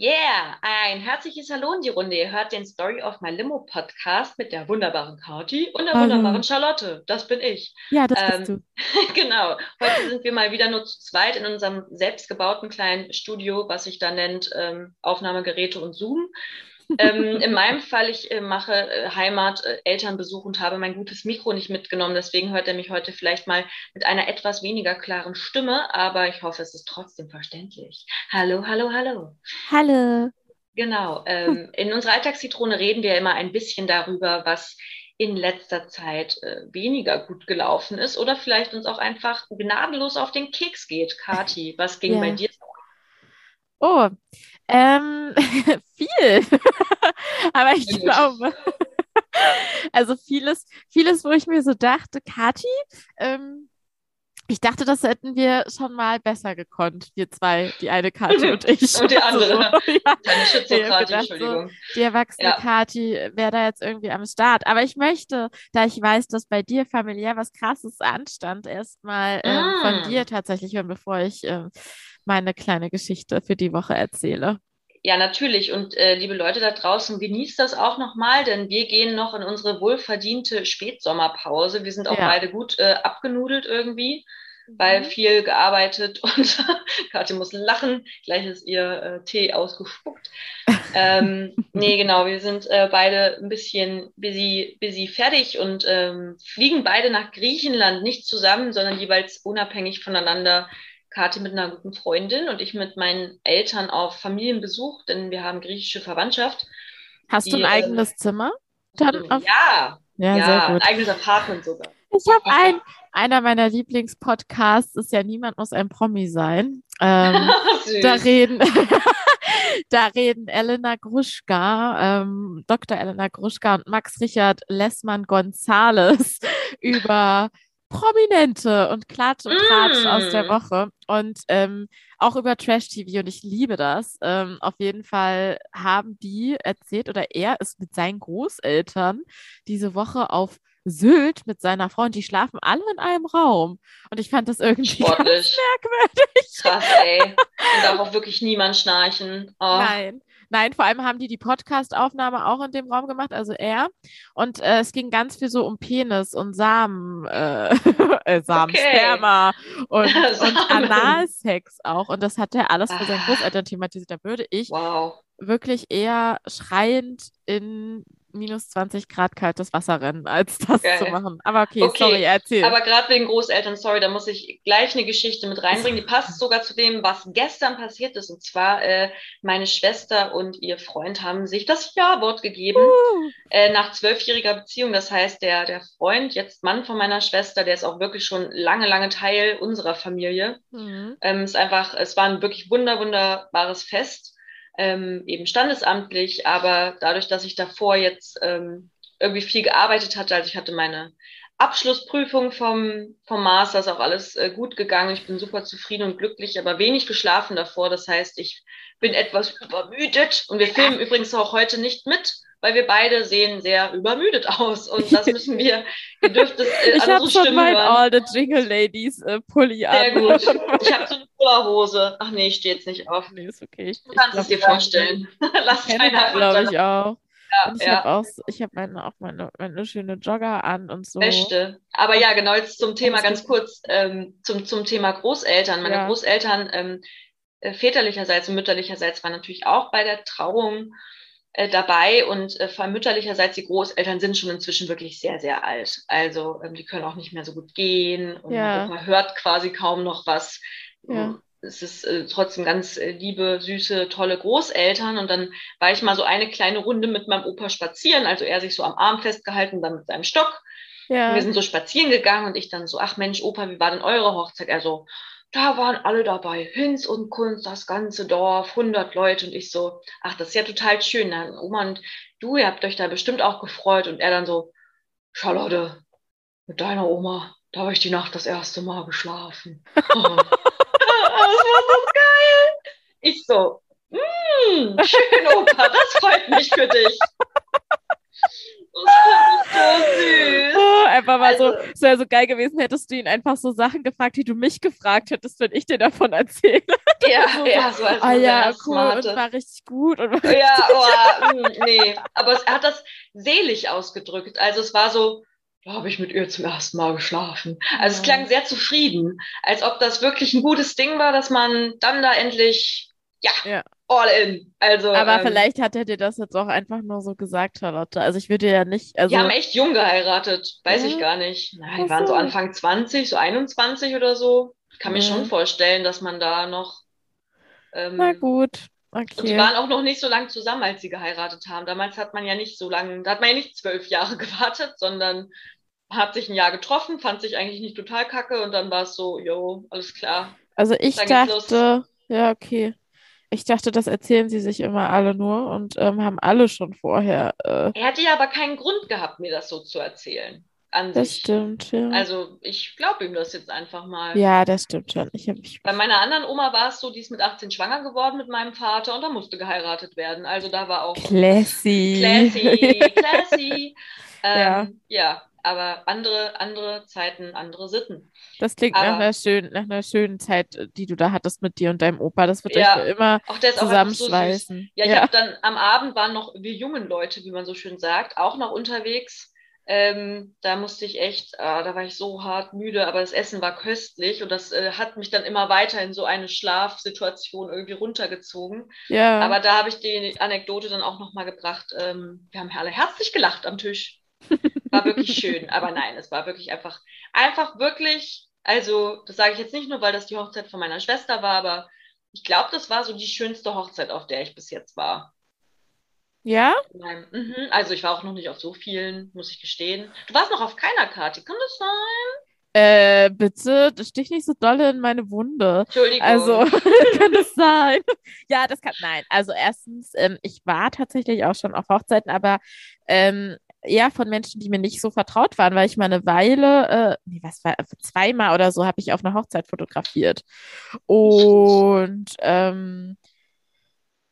Yeah, ein herzliches Hallo in die Runde. Ihr hört den Story of My Limo Podcast mit der wunderbaren Kati und der Hallo. wunderbaren Charlotte. Das bin ich. Ja, das Ähm, bist du. genau. Heute sind wir mal wieder nur zu zweit in unserem selbstgebauten kleinen Studio, was sich da nennt ähm, Aufnahmegeräte und Zoom. Ähm, in meinem Fall, ich äh, mache äh, Heimat, äh, Elternbesuch und habe mein gutes Mikro nicht mitgenommen. Deswegen hört er mich heute vielleicht mal mit einer etwas weniger klaren Stimme, aber ich hoffe, es ist trotzdem verständlich. Hallo, hallo, hallo. Hallo. Genau. Ähm, in unserer Alltagszitrone reden wir immer ein bisschen darüber, was in letzter Zeit äh, weniger gut gelaufen ist oder vielleicht uns auch einfach gnadenlos auf den Keks geht. Kati, was ging Ja. bei dir? Oh, ähm, viel. Aber ich gut. glaube, also vieles, vieles, wo ich mir so dachte, Kathi, ähm, ich dachte, das hätten wir schon mal besser gekonnt, wir zwei, die eine Kathi und ich. Und die andere. Also, ja, Deine Ich Schizokratie, gedacht, so, Entschuldigung. die erwachsene Ja. Kathi wäre da jetzt irgendwie am Start. Aber ich möchte, da ich weiß, dass bei dir familiär was Krasses anstand, erstmal ähm, Mm. von dir tatsächlich hören, bevor ich ähm, meine kleine Geschichte für die Woche erzähle. Ja, natürlich. Und äh, liebe Leute da draußen, genießt das auch nochmal, denn wir gehen noch in unsere wohlverdiente Spätsommerpause. Wir sind auch Ja. beide gut äh, abgenudelt irgendwie, weil Mhm. viel gearbeitet und Katja muss lachen. Gleich ist ihr äh, Tee ausgespuckt. ähm, nee, genau, wir sind äh, beide ein bisschen busy, busy fertig und ähm, fliegen beide nach Griechenland, nicht zusammen, sondern jeweils unabhängig voneinander. Kathi mit einer guten Freundin und ich mit meinen Eltern auf Familienbesuch, denn wir haben griechische Verwandtschaft. Hast du die, ein äh, eigenes Zimmer? Dann auf, Ja, ja, ja, ein eigenes Apartment sogar. Ich habe ein, einer meiner Lieblingspodcasts ist ja Niemand muss ein Promi sein. Ähm. Da reden, da reden Elena Gruschka, ähm, Dr. Elena Gruschka und Max Richard Lessmann Gonzales über Prominente und Klatsch und Tratsch aus der Mm. Woche und ähm, auch über Trash-TV und ich liebe das. Ähm, auf jeden Fall haben die erzählt oder er ist mit seinen Großeltern diese Woche auf Sylt mit seiner Frau und die schlafen alle in einem Raum. Und ich fand das irgendwie ganz Sportlich. merkwürdig. Krass, ey. Und darf auch wirklich niemand schnarchen. Oh. Nein. Nein, vor allem haben die die Podcast-Aufnahme auch in dem Raum gemacht, also er. Und äh, es ging ganz viel so um Penis und Samen, äh, äh, Samen, Okay. Sperma und, und. Analsex auch. Und das hat er alles für seinen Ah. Großeltern thematisiert. Da würde ich Wow. wirklich eher schreiend in minus 20 Grad kaltes Wasser rennen, als das Geil. zu machen. Aber okay, Okay, sorry, erzähl. Aber gerade wegen Großeltern, sorry, da muss ich gleich eine Geschichte mit reinbringen. Die passt sogar zu dem, was gestern passiert ist. Und zwar, äh, meine Schwester und ihr Freund haben sich das Ja-Wort gegeben Uh, äh, nach zwölfjähriger Beziehung. Das heißt, der, der Freund, jetzt Mann von meiner Schwester, der ist auch wirklich schon lange, lange Teil unserer Familie. mhm. Ähm, es ist einfach, es war ein wirklich wunder, wunderbares Fest, ähm, eben standesamtlich, aber dadurch, dass ich davor jetzt ähm, irgendwie viel gearbeitet hatte, also ich hatte meine Abschlussprüfung vom, vom Master, ist auch alles äh, gut gegangen. Ich bin super zufrieden und glücklich, aber wenig geschlafen davor. Das heißt, ich bin etwas übermüdet und wir filmen übrigens auch heute nicht mit, weil wir beide sehen sehr übermüdet aus und das müssen wir, ihr dürft es äh, Ich habe schon mein. All the Jingle Ladies äh, Pulli an. Sehr gut. Ich habe so eine Pullerhose. Ach nee, ich stehe jetzt nicht auf. Nee, ist okay. Ich, Du kannst es dir vorstellen. Lass keiner glaube ich, auch. Ja, ich ja. habe auch, ich habe meine, auch meine, meine schöne Jogger an und so. Beste. Aber ja, genau, jetzt zum Thema ganz kurz, ähm, zum, zum Thema Großeltern. Meine Ja. Großeltern ähm, äh, väterlicherseits und mütterlicherseits waren natürlich auch bei der Trauung äh, dabei und äh, vor allem mütterlicherseits die Großeltern sind schon inzwischen wirklich sehr, sehr alt. Also ähm, die können auch nicht mehr so gut gehen und Ja. man hört quasi kaum noch was. Ja. Es ist äh, trotzdem ganz äh, liebe, süße, tolle Großeltern. Und dann war ich mal so eine kleine Runde mit meinem Opa spazieren. Also er sich so am Arm festgehalten, dann mit seinem Stock. Ja. wir sind so spazieren gegangen und ich dann so, ach Mensch, Opa, wie war denn eure Hochzeit? Er so, da waren alle dabei, Hinz und Kunst, das ganze Dorf, 100 Leute. Und ich so, ach, das ist ja total schön. Dann, Oma und du, ihr habt euch da bestimmt auch gefreut. Und er dann so, Charlotte, mit deiner Oma, da habe ich die Nacht das erste Mal geschlafen. das war so geil. Ich so, mm, schön, Opa, das freut mich für dich. So süß. Oh, einfach mal so, Also- es wäre so geil gewesen, hättest du ihn einfach so Sachen gefragt, die du mich gefragt hättest, wenn ich dir davon erzähle. Ja, so, ja, so als Ah ja, moderner cool, Smarte. und war richtig gut. Und war Ja, oh, mm, nee. Aber es, er hat das selig ausgedrückt. Also es war so, da habe ich mit ihr zum ersten Mal geschlafen. Also es Ja. klang sehr zufrieden, als ob das wirklich ein gutes Ding war, dass man dann da endlich, ja, Ja. all in. Also, Aber ähm, vielleicht hat er dir das jetzt auch einfach nur so gesagt, Charlotte. Also ich würde ja nicht, also die haben echt jung geheiratet. Weiß Ja. ich gar nicht. Na, die Ach waren so. Anfang 20, so 21 oder so. Ich kann mir Ja. schon vorstellen, dass man da noch. Ähm, na gut. Und die Okay. waren auch noch nicht so lange zusammen, als sie geheiratet haben. Damals hat man ja nicht so lange, da hat man ja nicht zwölf Jahre gewartet, sondern hat sich ein Jahr getroffen, fand sich eigentlich nicht total kacke und dann war es so, jo, alles klar. Also ich Dann dachte, ja, okay. Ich dachte, das erzählen sie sich immer alle nur und ähm, haben alle schon vorher. Äh, Er hatte ja aber keinen Grund gehabt, mir das so zu erzählen. An das sich. stimmt, ja. Also ich glaube ihm das jetzt einfach mal. Ja, das stimmt schon. Ich mich. Bei meiner anderen Oma war es so, die ist mit 18 schwanger geworden mit meinem Vater und da musste geheiratet werden. Also da war auch Classy. classy, classy. Ja. Ähm, ja, aber andere, andere Zeiten, andere Sitten. Das klingt nach Aber- einer schönen, nach einer schönen Zeit, die du da hattest mit dir und deinem Opa. Das wird Ja, euch immer Auch der ist auch so zusammenschweißen. Ja, ich Ja. habe dann am Abend waren noch wir jungen Leute, wie man so schön sagt, auch noch unterwegs. Ähm, da musste ich echt, ah, da war ich so hart müde, aber das Essen war köstlich und das äh, hat mich dann immer weiter in so eine Schlafsituation irgendwie runtergezogen. Ja. Aber da habe ich die Anekdote dann auch nochmal gebracht. Ähm, wir haben alle herzlich gelacht am Tisch. War wirklich schön. Aber nein, es war wirklich einfach, einfach wirklich, also das sage ich jetzt nicht nur, weil das die Hochzeit von meiner Schwester war, aber ich glaube, das war so die schönste Hochzeit, auf der ich bis jetzt war. ja? Nein, mhm. Also ich war auch noch nicht auf so vielen, muss ich gestehen. Du warst noch auf keiner Karte, kann das sein? Äh, bitte, stich nicht so dolle in meine Wunde. Entschuldigung. Also, kann das sein? Ja, das kann, nein. Also, erstens, ähm, ich war tatsächlich auch schon auf Hochzeiten, aber ähm, eher von Menschen, die mir nicht so vertraut waren, weil ich mal eine Weile, äh, nee, was war, zweimal oder so habe ich auf einer Hochzeit fotografiert. Und ähm,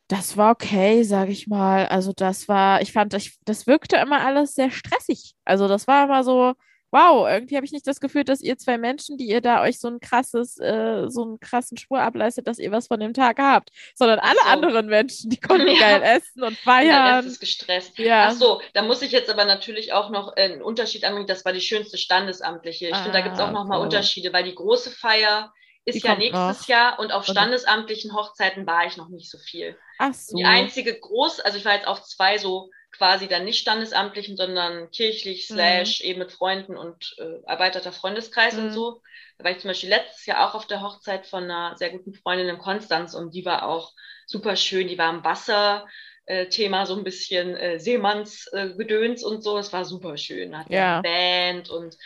das war okay, sage ich mal. Also, das war, ich fand, ich, das wirkte immer alles sehr stressig. Also, das war immer so. Wow, irgendwie habe ich nicht das Gefühl, dass ihr zwei Menschen, die ihr da euch so ein krasses, äh, so einen krassen Spur ableistet, dass ihr was von dem Tag habt, sondern alle so. anderen Menschen, die konnten Ja. geil essen und feiern. ist gestresst. Ja. Ach so, da muss ich jetzt aber natürlich auch noch äh, einen Unterschied anbringen. Das war die schönste standesamtliche. Ich finde, da gibt es auch Ah, noch mal so. Unterschiede, weil die große Feier ist Die ja nächstes noch. Jahr und auf standesamtlichen Hochzeiten war ich noch nicht so viel. Ach so. Die einzige groß, also ich war jetzt auf zwei so quasi dann nicht standesamtlichen, sondern kirchlich, Mhm. slash eben mit Freunden und äh, erweiterter Freundeskreis Mhm. und so. Da war ich zum Beispiel letztes Jahr auch auf der Hochzeit von einer sehr guten Freundin in Konstanz und die war auch super schön. Die war am Wasser. Äh, Thema so ein bisschen äh, Seemannsgedöns äh, und so. Es war super schön. Hatten Ja. eine Band und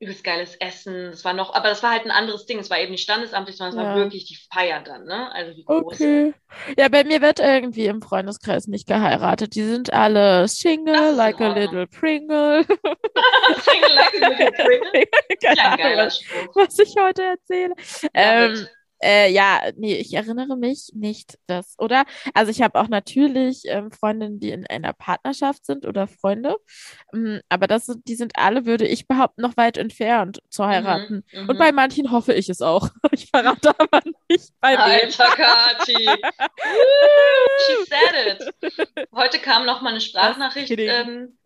übelst geiles Essen. Das war noch, aber das war halt ein anderes Ding. Es war eben nicht standesamtlich, sondern es war Ja. wirklich die Feier dann, ne? Also die große. Okay. Ja, bei mir wird irgendwie im Freundeskreis nicht geheiratet. Die sind alle Single, like a little Pringle. Single like a little Pringle. Keine Ahnung, was, ich heute erzähle. Ja, Ähm. Äh, ja, nee, ich erinnere mich nicht, dass, oder? Also ich habe auch natürlich ähm, Freundinnen, die in einer Partnerschaft sind oder Freunde, ähm, aber das sind, die sind alle, würde ich behaupten, noch weit entfernt zu heiraten. Mhm, Und mhm. bei manchen hoffe ich es auch. Ich verrate aber nicht bei wem. Alter Kati. She said it. Heute kam noch mal eine Sprachnachricht ähm,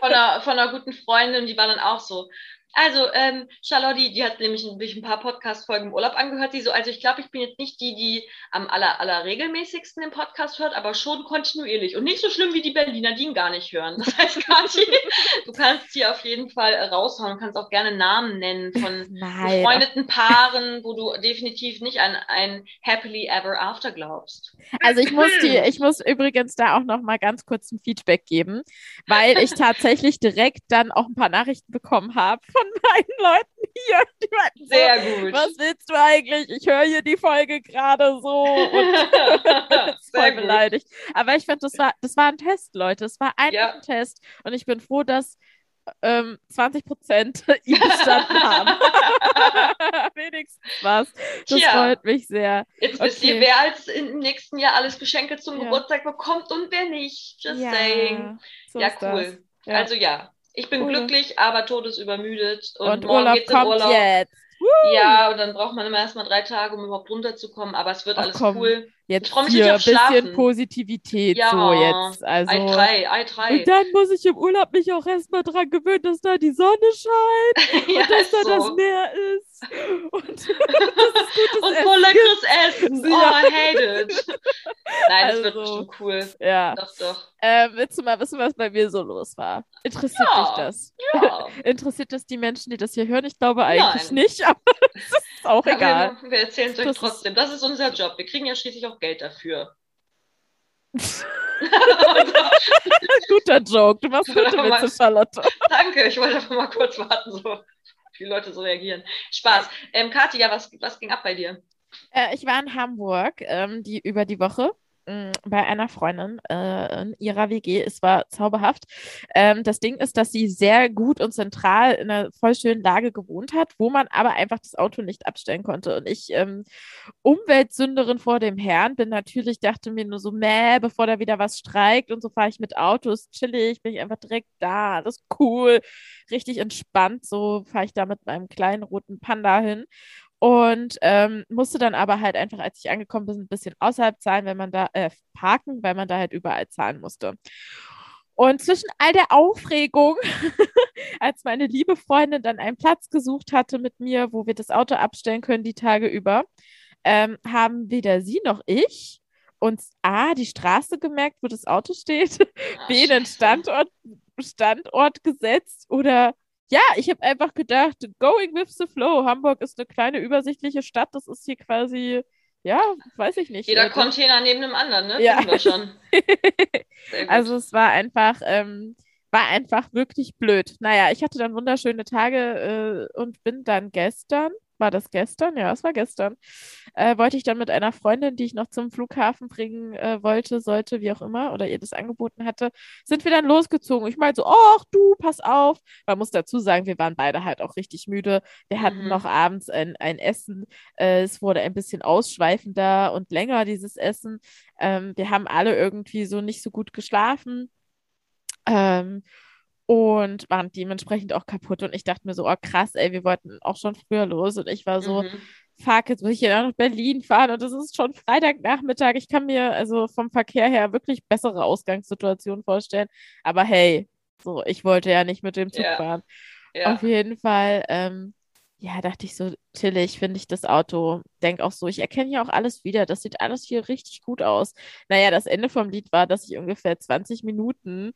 von, einer, von einer guten Freundin, die war dann auch so. Also, ähm, Charlotte, die hat nämlich ein, ein paar Podcast-Folgen im Urlaub angehört. Die so, also ich glaube, ich bin jetzt nicht die, die am aller, aller regelmäßigsten den Podcast hört, aber schon kontinuierlich. Und nicht so schlimm wie die Berliner, die ihn gar nicht hören. Das heißt, Kathi, du kannst hier auf jeden Fall äh, raushauen. Du kannst auch gerne Namen nennen von Nein. befreundeten Paaren, wo du definitiv nicht an ein Happily Ever After glaubst. Also ich muss die, ich muss übrigens da auch noch mal ganz kurz ein Feedback geben, weil ich tatsächlich direkt dann auch ein paar Nachrichten bekommen habe von meinen Leuten hier. Die meinten so, Sehr gut. was willst du eigentlich? Ich höre hier die Folge gerade so und voll gut. beleidigt. Aber ich finde, das war, das war ein Test, Leute. Es war einfach Ja. ein Test und ich bin froh, dass ähm, 20 Prozent ihn bestanden haben. Wenigstens was. Das Tja. freut mich sehr. Jetzt wisst Okay. ihr, wer als im nächsten Jahr alles Geschenke zum Ja. Geburtstag bekommt und wer nicht. Just Ja, saying. so Ja, cool. Ja. Also ja, ich bin cool. glücklich, aber todesübermüdet. Und, und Urlaub kommt Urlaub. jetzt. Woo! Ja, und dann braucht man immer erstmal drei Tage, um überhaupt runterzukommen, aber es wird Ach, alles komm. cool. Jetzt ich freue mich hier ein bisschen. Positivität ja, so jetzt. Also, I3, I3. Und dann muss ich im Urlaub mich auch erstmal dran gewöhnen, dass da die Sonne scheint ja, und dass da so. das Meer ist. Und, das ist und voll leckeres Essen. Oh. I hate it. Nein, also, das wird also, bestimmt cool. Ja. Doch, doch. Äh, willst du mal wissen, was bei mir so los war? Interessiert ja, dich das? Ja. Interessiert das die Menschen, die das hier hören? Ich glaube eigentlich Nein. nicht, aber es ist auch ja, egal. Wir, wir erzählen es euch trotzdem. Das ist unser Job. Wir kriegen ja schließlich auch Geld dafür. Guter Joke. Du machst gute Witze, Charlotte. Danke, ich wollte einfach mal kurz warten, so wie Leute so reagieren. Spaß. Ähm, Katia, was, was ging ab bei dir? Äh, ich war in Hamburg ähm, die, über die Woche Mm, bei einer Freundin äh, in ihrer WG. Es war zauberhaft. Ähm, das Ding ist, dass sie sehr gut und zentral in einer voll schönen Lage gewohnt hat, wo man aber einfach das Auto nicht abstellen konnte. Und ich, ähm, Umweltsünderin vor dem Herrn, bin natürlich, dachte mir nur so, mäh, bevor da wieder was streikt und so fahre ich mit Autos, chillig, bin ich einfach direkt da, das ist cool, richtig entspannt. So fahre ich da mit meinem kleinen roten Panda hin. Und ähm, musste dann aber halt einfach, als ich angekommen bin, ein bisschen außerhalb zahlen, wenn man da äh, parken, weil man da halt überall zahlen musste. Und zwischen all der Aufregung, als meine liebe Freundin dann einen Platz gesucht hatte mit mir, wo wir das Auto abstellen können die Tage über, ähm, haben weder sie noch ich uns A, die Straße gemerkt, wo das Auto steht, B, den Standort, Standort gesetzt oder ja, ich habe einfach gedacht, going with the flow. Hamburg ist eine kleine übersichtliche Stadt. Das ist hier quasi, ja, weiß ich nicht. Jeder. Container neben dem anderen, ne? Ja. Also es war einfach, ähm, war einfach wirklich blöd. Naja, ich hatte dann wunderschöne Tage äh, und bin dann gestern war das gestern? Ja, es war gestern. Äh, wollte ich dann mit einer Freundin, die ich noch zum Flughafen bringen äh, wollte, sollte, wie auch immer, oder ihr das angeboten hatte, sind wir dann losgezogen. Ich meinte so, ach du, pass auf. Man muss dazu sagen, wir waren beide halt auch richtig müde. Wir hatten mhm. noch abends ein, ein Essen. Äh, es wurde ein bisschen ausschweifender und länger, dieses Essen. Ähm, wir haben alle irgendwie so nicht so gut geschlafen. Ähm, und waren dementsprechend auch kaputt. Und ich dachte mir so, oh krass, ey, wir wollten auch schon früher los. Und ich war so, mhm. fuck, jetzt muss ich ja nach Berlin fahren und es ist schon Freitagnachmittag. Ich kann mir also vom Verkehr her wirklich bessere Ausgangssituationen vorstellen. Aber hey, so, ich wollte ja nicht mit dem Zug ja. fahren. Ja. Auf jeden Fall, ähm, ja, dachte ich so, chillig finde ich das Auto. Denk auch so, ich erkenne ja auch alles wieder. Das sieht alles hier richtig gut aus. Naja, das Ende vom Lied war, dass ich ungefähr 20 Minuten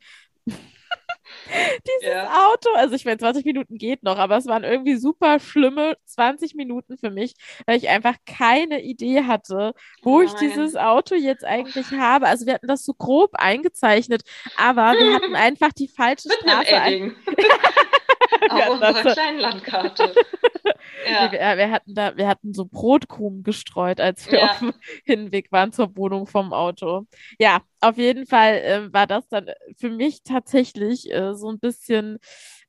Dieses ja. Auto, also ich meine, 20 Minuten geht noch, aber es waren irgendwie super schlimme 20 Minuten für mich, weil ich einfach keine Idee hatte, wo Nein. ich dieses Auto jetzt eigentlich habe. Also wir hatten das so grob eingezeichnet, aber wir hatten einfach die falsche Mit Straße. Ein Auf unserer kleinen Landkarte. Ja. Wir, wir, hatten da, wir hatten so Brotkrumen gestreut, als wir ja. auf dem Hinweg waren zur Wohnung vom Auto. Ja, auf jeden Fall äh, war das dann für mich tatsächlich äh, so ein bisschen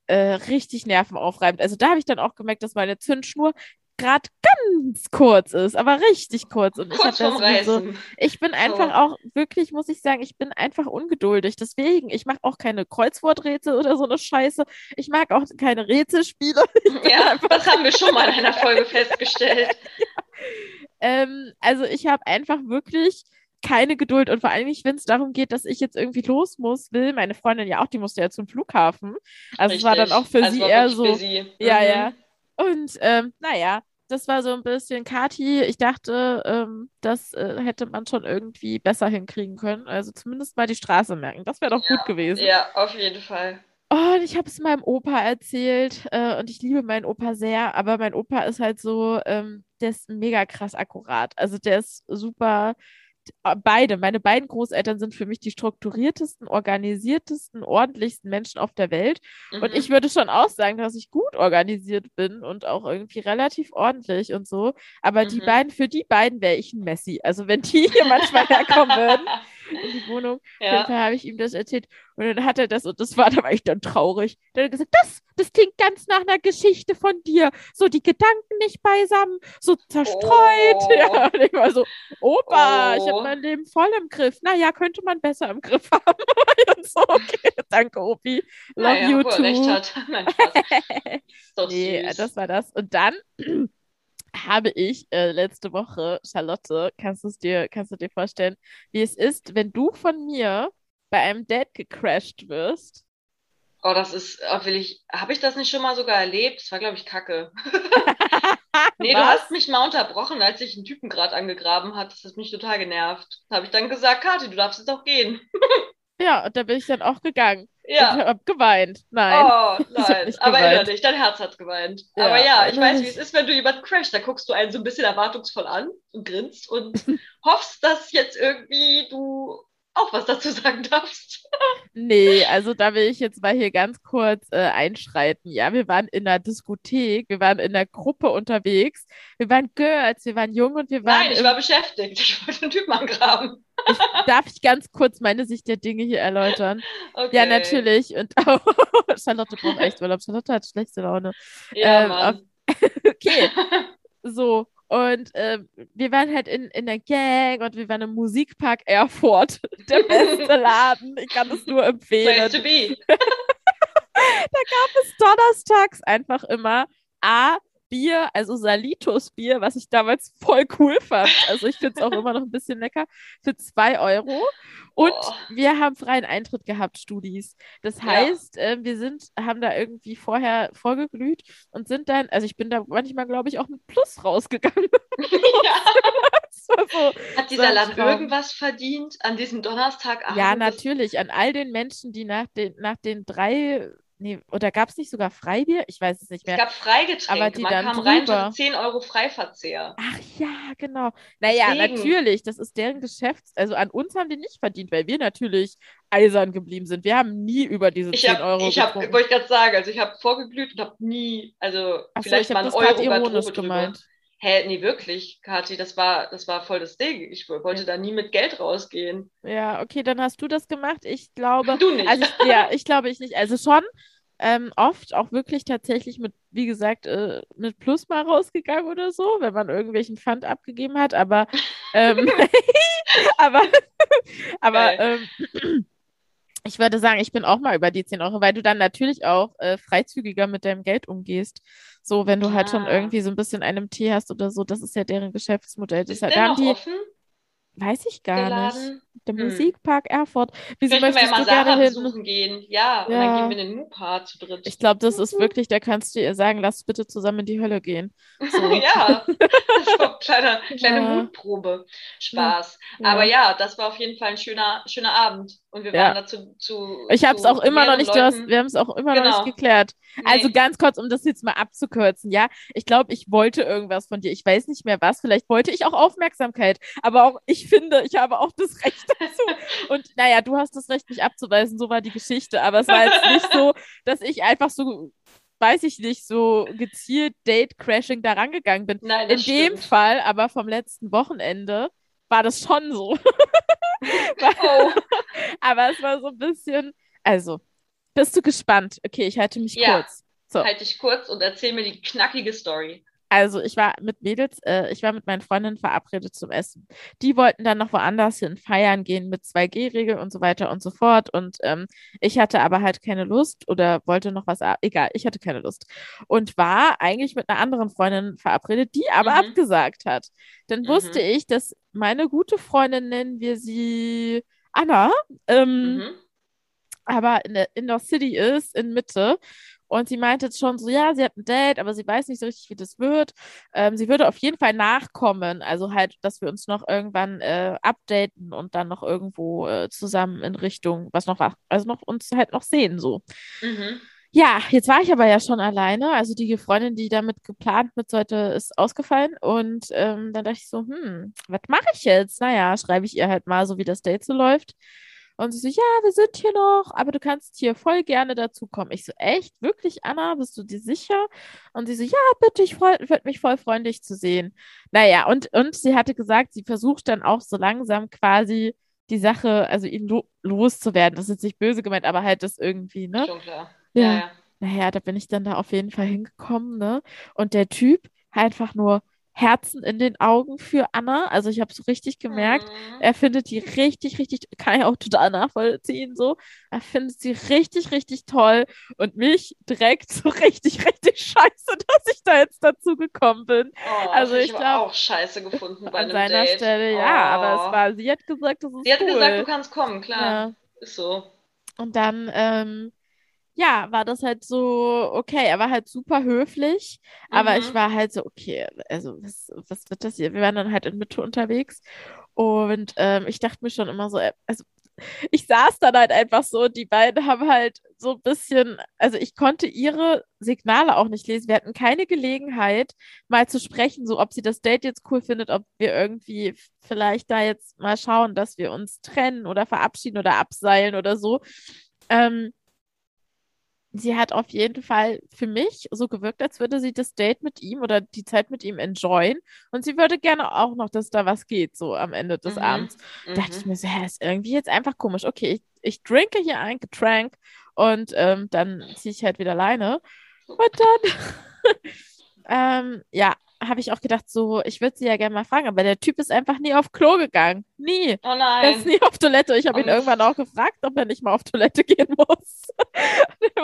äh, richtig nervenaufreibend. Also da habe ich dann auch gemerkt, dass meine Zündschnur gerade ganz kurz ist, aber richtig kurz. Und kurz ich habe so, ich bin einfach so. auch wirklich, muss ich sagen, ich bin einfach ungeduldig. Deswegen, ich mache auch keine Kreuzworträtsel oder so eine Scheiße. Ich mag auch keine Rätselspiele. Ja, das haben wir schon mal in einer Folge festgestellt. ja. ähm, also ich habe einfach wirklich keine Geduld und vor allem nicht, wenn es darum geht, dass ich jetzt irgendwie los muss, will meine Freundin ja auch, die musste ja zum Flughafen. Also Richtig. es war dann auch für also sie eher so. Sie. Ja, mhm. ja. Und ähm, naja, das war so ein bisschen Kati. Ich dachte, ähm, das äh, hätte man schon irgendwie besser hinkriegen können. Also zumindest mal die Straße merken. Das wäre doch ja, gut gewesen. Ja, auf jeden Fall. Oh, und ich habe es meinem Opa erzählt äh, und ich liebe meinen Opa sehr, aber mein Opa ist halt so, ähm, der ist mega krass akkurat. Also der ist super beide, meine beiden Großeltern sind für mich die strukturiertesten, organisiertesten, ordentlichsten Menschen auf der Welt. Mhm. Und ich würde schon auch sagen, dass ich gut organisiert bin und auch irgendwie relativ ordentlich und so. Aber mhm. die beiden, für die beiden wäre ich ein Messi. Also wenn die hier manchmal herkommen würden, in die Wohnung. Ja. Auf jeden Fall habe ich ihm das erzählt. Und dann hat er das, und das war, da war ich dann traurig. Dann hat er gesagt, das, das klingt ganz nach einer Geschichte von dir. So die Gedanken nicht beisammen, so zerstreut. Oh. Ja, und ich war so, Opa, ich Oh. habe mein Leben voll im Griff. Naja, könnte man besser im Griff haben. und so, okay, danke, Opi. Love naja, you too. recht hat. Nein, Nee, das war das. Und dann habe ich äh, letzte Woche, Charlotte, kannst du dir, kannst du dir vorstellen, wie es ist, wenn du von mir bei einem Date gecrashed wirst? Oh, das ist, oh, will ich, habe ich das nicht schon mal sogar erlebt? Das war, glaube ich, Kacke. Nee, du Was? hast mich mal unterbrochen, als ich einen Typen gerade angegraben hat. Das hat mich total genervt. Da habe ich dann gesagt, Kathi, du darfst jetzt auch gehen. Ja, und da bin ich dann auch gegangen. Und Ja. hab geweint. Nein. Oh, nein. Aber innerlich, dein Herz hat geweint. Ja, Aber ja, ich weiß, wie es ist, wenn du jemanden crasht. Da guckst du einen so ein bisschen erwartungsvoll an und grinst und hoffst, dass jetzt irgendwie du auch was dazu sagen darfst. Nee, also da will ich jetzt mal hier ganz kurz äh, einschreiten. Ja, wir waren in einer Diskothek, wir waren in einer Gruppe unterwegs, wir waren Girls, wir waren jung und wir waren Nein, ich war beschäftigt. Ich wollte einen Typen angraben. Darf ich ganz kurz meine Sicht der Dinge hier erläutern? Okay. Ja, natürlich. Und Charlotte braucht echt Urlaub. Charlotte hat schlechte Laune. Ja, Ähm, Mann. Okay, so. Und ähm, wir waren halt in, in der Gang und wir waren im Musikpark Erfurt. Der beste Laden. Ich kann es nur Place empfehlen. to be. Bis donnerstags einfach immer A, Bier, also Salitos Bier, was ich damals voll cool fand. Also ich finde es auch immer noch ein bisschen lecker, für zwei Euro. Und Oh. wir haben freien Eintritt gehabt, Studis. Das Ja. heißt, äh, wir sind, haben da irgendwie vorher vorgeglüht und sind dann, also ich bin da manchmal, glaube ich, auch mit Plus rausgegangen. ja. So, Hat So dieser Laden Traum. irgendwas verdient an diesem Donnerstagabend? ja, natürlich, an all den Menschen, die nach den, nach den drei, nee, oder gab es nicht sogar Freibier? Ich weiß es nicht Es mehr. gab Freigetränke. Aber die Man dann kam rein drüber. für 10 Euro Freiverzehr. Ach ja, genau. Naja, Deswegen. natürlich, das ist deren Geschäfts-, also an uns haben die nicht verdient, weil wir natürlich eisern geblieben sind. Wir haben nie über diese Ich 10 habe, Euro ich habe, wollte ich gerade sagen, also ich habe vorgeglüht und habe nie, also Ach so, vielleicht ich mal einen das Euro ironisch drüber. gemeint. Hä, nee, wirklich, Kathi, das war, das war voll das Ding. Ich wollte da nie mit Geld rausgehen. Ja, okay, dann hast du das gemacht. Ich glaube, Du nicht. also ich, ja, ich glaube ich nicht. Also schon ähm, oft auch wirklich tatsächlich mit, wie gesagt, äh, mit Plus mal rausgegangen oder so, wenn man irgendwelchen Pfand abgegeben hat, aber ähm, aber aber ähm, ich würde sagen, ich bin auch mal über die 10 Euro, weil du dann natürlich auch äh, freizügiger mit deinem Geld umgehst. So, wenn du halt schon irgendwie so ein bisschen einen Tee hast oder so, das ist ja deren Geschäftsmodell. Das ist halt, da noch haben die, offen, weiß ich gar nicht. Der Hm. Musikpark Erfurt. Wieso Vielleicht können wir ja möchtest mal Sarah hin? besuchen gehen. Ja, und Ja. dann gehen wir in den Mupa zu dritt. Ich glaube, das ist wirklich, da kannst du ihr sagen, lass bitte zusammen in die Hölle gehen. So. ja, das war eine kleine, kleine Ja. Mutprobe. Spaß. Ja. Aber ja, das war auf jeden Fall ein schöner, schöner Abend. Und wir waren dazu zu. Ich habe es auch immer noch nicht, hast, wir haben es auch immer noch Genau. nicht geklärt. Nee. Also ganz kurz, um das jetzt mal abzukürzen, ja. Ich glaube, ich wollte irgendwas von dir. Ich weiß nicht mehr was. Vielleicht wollte ich auch Aufmerksamkeit. Aber auch ich finde, ich habe auch das Recht dazu. Und naja, du hast das Recht, mich abzuweisen. So war die Geschichte. Aber es war jetzt nicht so, dass ich einfach so, weiß ich nicht, so gezielt Date-Crashing da rangegangen bin. Nein, In das dem stimmt. Fall, aber vom letzten Wochenende, war das schon so. Oh, Aber es war so ein bisschen. Also, bist du gespannt? Okay, ich halte mich Ja. kurz. So, halt dich kurz und erzähl mir die knackige Story. Also ich war mit Mädels, äh, ich war mit meinen Freundinnen verabredet zum Essen. Die wollten dann noch woanders hin feiern gehen mit 2G-Regeln und so weiter und so fort. Und ähm, ich hatte aber halt keine Lust oder wollte noch was, ab- egal, ich hatte keine Lust. Und war eigentlich mit einer anderen Freundin verabredet, die aber Mhm. abgesagt hat. Dann Mhm. wusste ich, dass meine gute Freundin, nennen wir sie Anna, ähm, Mhm. aber in der Indoor City ist, in Mitte. Und sie meinte jetzt schon so, ja, sie hat ein Date, aber sie weiß nicht so richtig, wie das wird. Ähm, sie würde auf jeden Fall nachkommen. Also halt, dass wir uns noch irgendwann äh, updaten und dann noch irgendwo äh, zusammen in Richtung, was noch war, also noch uns halt noch sehen so. Mhm. Ja, jetzt war ich aber ja schon alleine. Also die Freundin, die damit geplant mit sollte, ist ausgefallen. Und ähm, dann dachte ich so, hm, was mache ich jetzt? Naja, schreibe ich ihr halt mal, so wie das Date so läuft. Und sie so, ja, wir sind hier noch, aber du kannst hier voll gerne dazukommen. Ich so, echt? Wirklich, Anna? Bist du dir sicher? Und sie so, ja, bitte, ich würde mich voll freuen, dich zu sehen. Naja, und, und sie hatte gesagt, sie versucht dann auch so langsam quasi die Sache, also ihn lo loszuwerden. Das ist jetzt nicht böse gemeint, aber halt das irgendwie, ne? Schon klar. Ja. Ja, ja. Naja, da bin ich dann da auf jeden Fall hingekommen, ne? Und der Typ einfach nur Herzen in den Augen für Anna. Also ich habe so richtig gemerkt, Mhm. er findet die richtig, richtig, kann ich auch total nachvollziehen, so. Er findet sie richtig, richtig toll und mich direkt so richtig, richtig scheiße, dass ich da jetzt dazu gekommen bin. Oh, Also ich ich aber glaub, auch scheiße gefunden bei An seiner Date. Stelle, ja, aber es Oh. war, sie hat gesagt, das ist Sie hat gesagt, du cool. kannst kommen, klar. Ja. Ist so. Und dann, ähm, ja, war das halt so, okay, er war halt super höflich, aber ich Mhm. war halt so, okay, also was, was wird das hier? Wir waren dann halt in Mitte unterwegs und ähm, ich dachte mir schon immer so, äh, also ich saß dann halt einfach so, die beiden haben halt so ein bisschen, also ich konnte ihre Signale auch nicht lesen. Wir hatten keine Gelegenheit, mal zu sprechen, so ob sie das Date jetzt cool findet, ob wir irgendwie vielleicht da jetzt mal schauen, dass wir uns trennen oder verabschieden oder abseilen oder so. Ähm, sie hat auf jeden Fall für mich so gewirkt, als würde sie das Date mit ihm oder die Zeit mit ihm enjoyen. Und sie würde gerne auch noch, dass da was geht, so am Ende des Mhm. Abends. Dachte ich Mhm. mir so, hä, ist irgendwie jetzt einfach komisch. Okay, ich, ich trinke hier ein Getränk und ähm, dann ziehe ich halt wieder alleine. Und dann, ähm, ja, habe ich auch gedacht, so, ich würde sie ja gerne mal fragen, aber der Typ ist einfach nie auf Klo gegangen. Nie. Oh Er ist nein. nie auf Toilette. Ich habe Oh ihn irgendwann Mist. auch gefragt, ob er nicht mal auf Toilette gehen muss.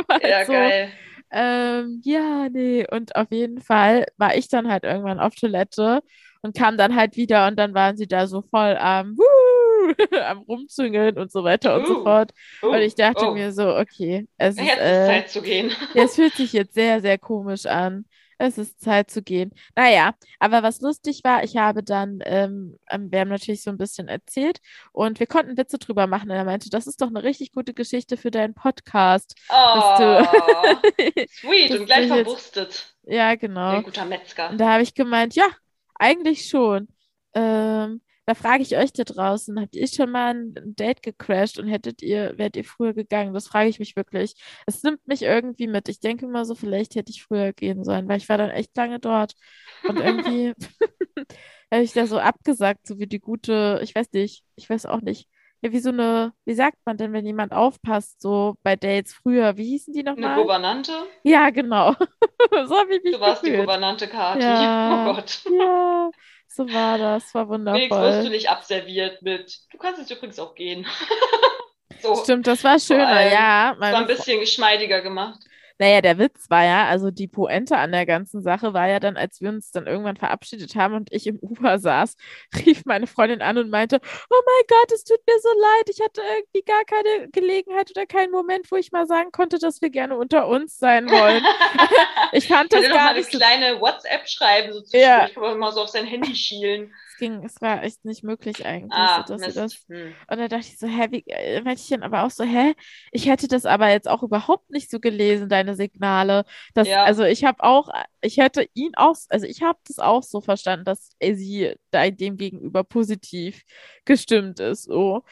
War Ja, halt so, geil. ähm, ja, nee. Und auf jeden Fall war ich dann halt irgendwann auf Toilette und kam dann halt wieder und dann waren sie da so voll am, wuh, am Rumzüngeln und so weiter und so Uh. fort. Oh, Und ich dachte oh. mir so, okay, es ist, Jetzt ist äh, Zeit zu gehen. es fühlt sich jetzt sehr, sehr komisch an. Es ist Zeit zu gehen. Naja, aber was lustig war, ich habe dann, ähm, ähm, wir haben natürlich so ein bisschen erzählt und wir konnten Witze drüber machen. Und er meinte, das ist doch eine richtig gute Geschichte für deinen Podcast, Oh, sweet und gleich verwurstet. ja, Wie ein genau. guter Metzger. Und da habe ich gemeint, ja, eigentlich schon. Ähm, da frage ich euch da draußen, habt ihr schon mal ein Date gecrashed und hättet ihr, wärt ihr früher gegangen? Das frage ich mich wirklich. Es nimmt mich irgendwie mit. Ich denke mal so, vielleicht hätte ich früher gehen sollen, weil ich war dann echt lange dort. Und irgendwie habe ich da so abgesagt, so wie die gute, ich weiß nicht, ich weiß auch nicht. Ja, wie so eine, wie sagt man denn, wenn jemand aufpasst, so bei Dates früher, wie hießen die Eine nochmal? Gouvernante? Ja, genau. So habe ich mich Du warst die gefühlt. Gouvernante Kati. Ja. Oh Gott. Ja, so war das. War Wenigstens wirst du wundervoll. nicht abserviert mit, du kannst jetzt übrigens auch gehen. So, Stimmt, das war schöner, ja. Das war ein bisschen geschmeidiger gemacht. Naja, der Witz war ja, also die Pointe an der ganzen Sache war ja dann, als wir uns dann irgendwann verabschiedet haben und ich im Uber saß, rief meine Freundin an und meinte, oh mein Gott, es tut mir so leid, ich hatte irgendwie gar keine Gelegenheit oder keinen Moment, wo ich mal sagen konnte, dass wir gerne unter uns sein wollen. Ich fand Kann das dir noch mal gar eine nicht so kleine WhatsApp schreiben, so Ja. zwischendurch kann man mal so auf sein Handy schielen. Es ging, es war echt nicht möglich eigentlich, Ah, so dass das. Hm. Und dann dachte ich so, hä, wie, äh, meinte ich dann aber auch so, hä, ich hätte das aber jetzt auch überhaupt nicht so gelesen, deine Signale. Das, Ja. also ich habe auch, ich hätte ihn auch, also ich habe das auch so verstanden, dass er sie da dem gegenüber positiv gestimmt ist, so.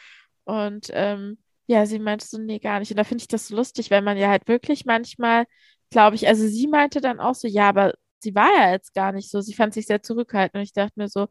Und ähm, ja, sie meinte so, nee, gar nicht. Und da finde ich das so lustig, weil man ja halt wirklich manchmal, glaube ich, also sie meinte dann auch so, ja, aber sie war ja jetzt gar nicht so, sie fand sich sehr zurückhaltend. Und ich dachte mir so,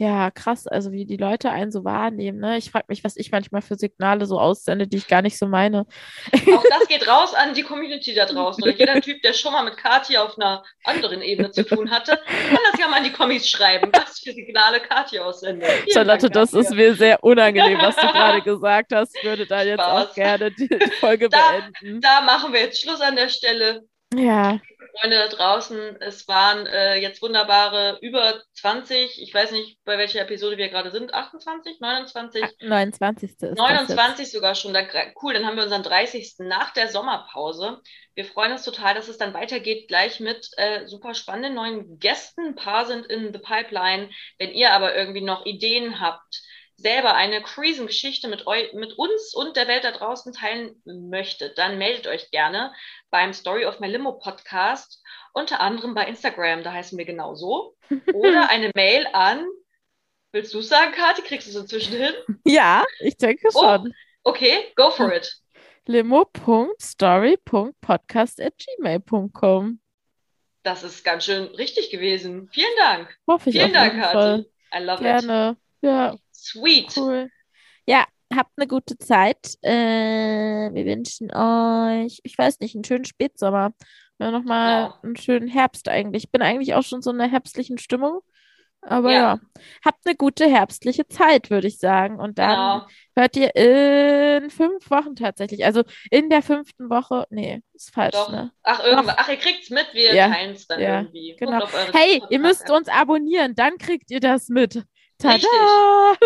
ja, krass, also wie die Leute einen so wahrnehmen, ne? Ich frage mich, was ich manchmal für Signale so aussende, die ich gar nicht so meine. Auch das geht raus an die Community da draußen. Oder jeder Typ, der schon mal mit Kati auf einer anderen Ebene zu tun hatte, kann das ja mal in die Kommis schreiben, was für Signale Kati aussendet. Vielen Charlotte, Dank das ist mir sehr unangenehm, was du gerade gesagt hast. Ich würde da jetzt auch Spaß. gerne die Folge Da- beenden. Da machen wir jetzt Schluss an der Stelle. Ja, Freunde da draußen, es waren äh, jetzt wunderbare über 20, ich weiß nicht, bei welcher Episode wir gerade sind, 28, 29, 29. ist das jetzt. 29 sogar schon. Da, cool, dann haben wir unseren 30. nach der Sommerpause. Wir freuen uns total, dass es dann weitergeht, gleich mit äh, super spannenden neuen Gästen. Ein paar sind in the pipeline. Wenn ihr aber irgendwie noch Ideen habt, selber eine crazy Geschichte mit, eu mit uns und der Welt da draußen teilen möchtet, dann meldet euch gerne beim Story of My Limo Podcast, unter anderem bei Instagram, da heißen wir genauso. Oder eine Mail an, willst du sagen, Kathi, kriegst du es inzwischen hin? Ja, ich denke Oh. schon. Okay, go for it. limo.story.podcast.gmail.com. Das ist ganz schön richtig gewesen. Vielen Dank. Hoffe ich Vielen Dank. Kathi. I love it. Gerne. Ja, Sweet. cool. Ja, habt eine gute Zeit. Äh, wir wünschen euch, ich weiß nicht, einen schönen Spätsommer. Ja, nochmal Genau. einen schönen Herbst eigentlich. Ich bin eigentlich auch schon so in einer herbstlichen Stimmung. Aber Ja. ja, habt eine gute herbstliche Zeit, würde ich sagen. Und dann Genau. hört ihr in fünf Wochen tatsächlich. Also in der fünften Woche. Nee, ist falsch, Doch. ne? Ach, irgendwann. Ach, ihr kriegt's mit, wir Ja. teilen es dann Ja, irgendwie. Genau. Hey, ihr müsst uns abonnieren, dann kriegt ihr das mit. Tada!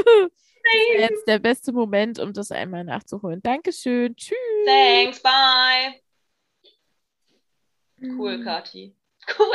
Jetzt der beste Moment, um das einmal nachzuholen. Dankeschön. Tschüss. Thanks, bye. Cool, Kati. Cool.